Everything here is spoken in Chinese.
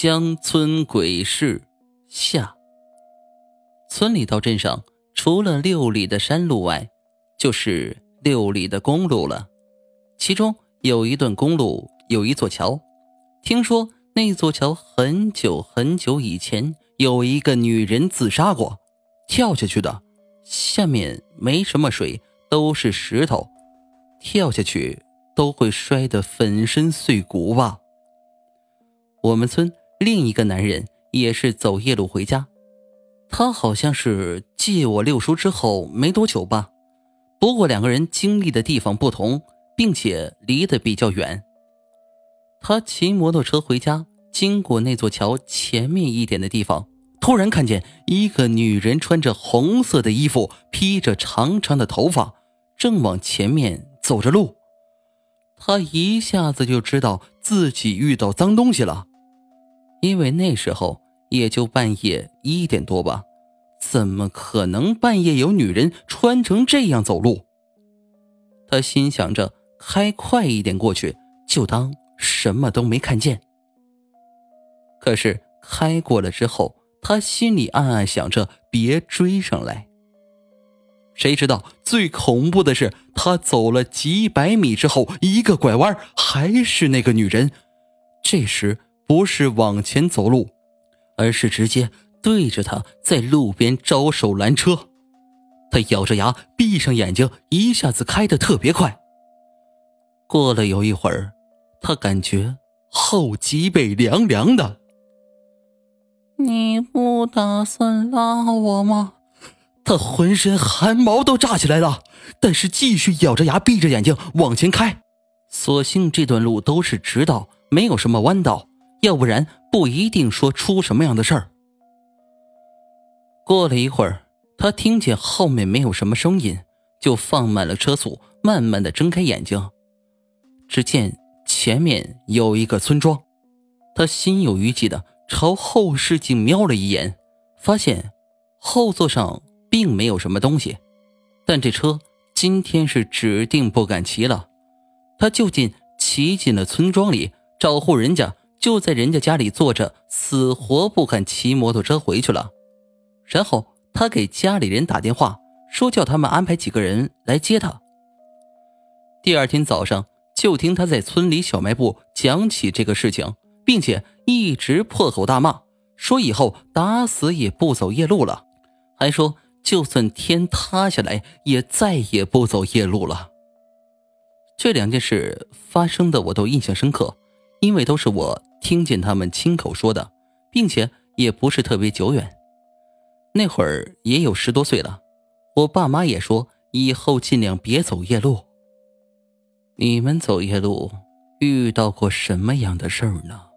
乡村鬼市下。村里到镇上，除了六里的山路外，就是六里的公路了。其中有一段公路，有一座桥。听说那座桥很久很久以前，有一个女人自杀过，跳下去的。下面没什么水，都是石头，跳下去都会摔得粉身碎骨吧。我们村另一个男人也是走夜路回家，他好像是借我六叔之后没多久吧。不过两个人经历的地方不同，并且离得比较远。他骑摩托车回家，经过那座桥前面一点的地方，突然看见一个女人穿着红色的衣服，披着长长的头发，正往前面走着路。他一下子就知道自己遇到脏东西了。因为那时候也就半夜一点多吧，怎么可能半夜有女人穿成这样走路？他心想着开快一点过去，就当什么都没看见。可是开过了之后，他心里暗暗想着别追上来。谁知道最恐怖的是，他走了几百米之后，一个拐弯，还是那个女人。这时。不是往前走路，而是直接对着他在路边招手拦车。他咬着牙，闭上眼睛，一下子开得特别快。过了有一会儿，他感觉后脊背凉凉的。你不打算拉我吗？他浑身汗毛都炸起来了，但是继续咬着牙，闭着眼睛往前开。所幸这段路都是直道，没有什么弯道。要不然不一定说出什么样的事儿。过了一会儿，他听见后面没有什么声音，就放慢了车速，慢慢的睁开眼睛。只见前面有一个村庄，他心有余悸的朝后视镜瞄了一眼，发现后座上并没有什么东西，但这车今天是指定不敢骑了。他就近骑进了村庄里，找户人家。就在人家家里坐着，死活不肯骑摩托车回去了。然后他给家里人打电话，说叫他们安排几个人来接他。第二天早上，就听他在村里小卖部讲起这个事情，并且一直破口大骂，说以后打死也不走夜路了，还说就算天塌下来也再也不走夜路了。这两件事发生的我都印象深刻，因为都是我。听见他们亲口说的，并且也不是特别久远，那会儿也有十多岁了。我爸妈也说以后尽量别走夜路。你们走夜路遇到过什么样的事儿呢？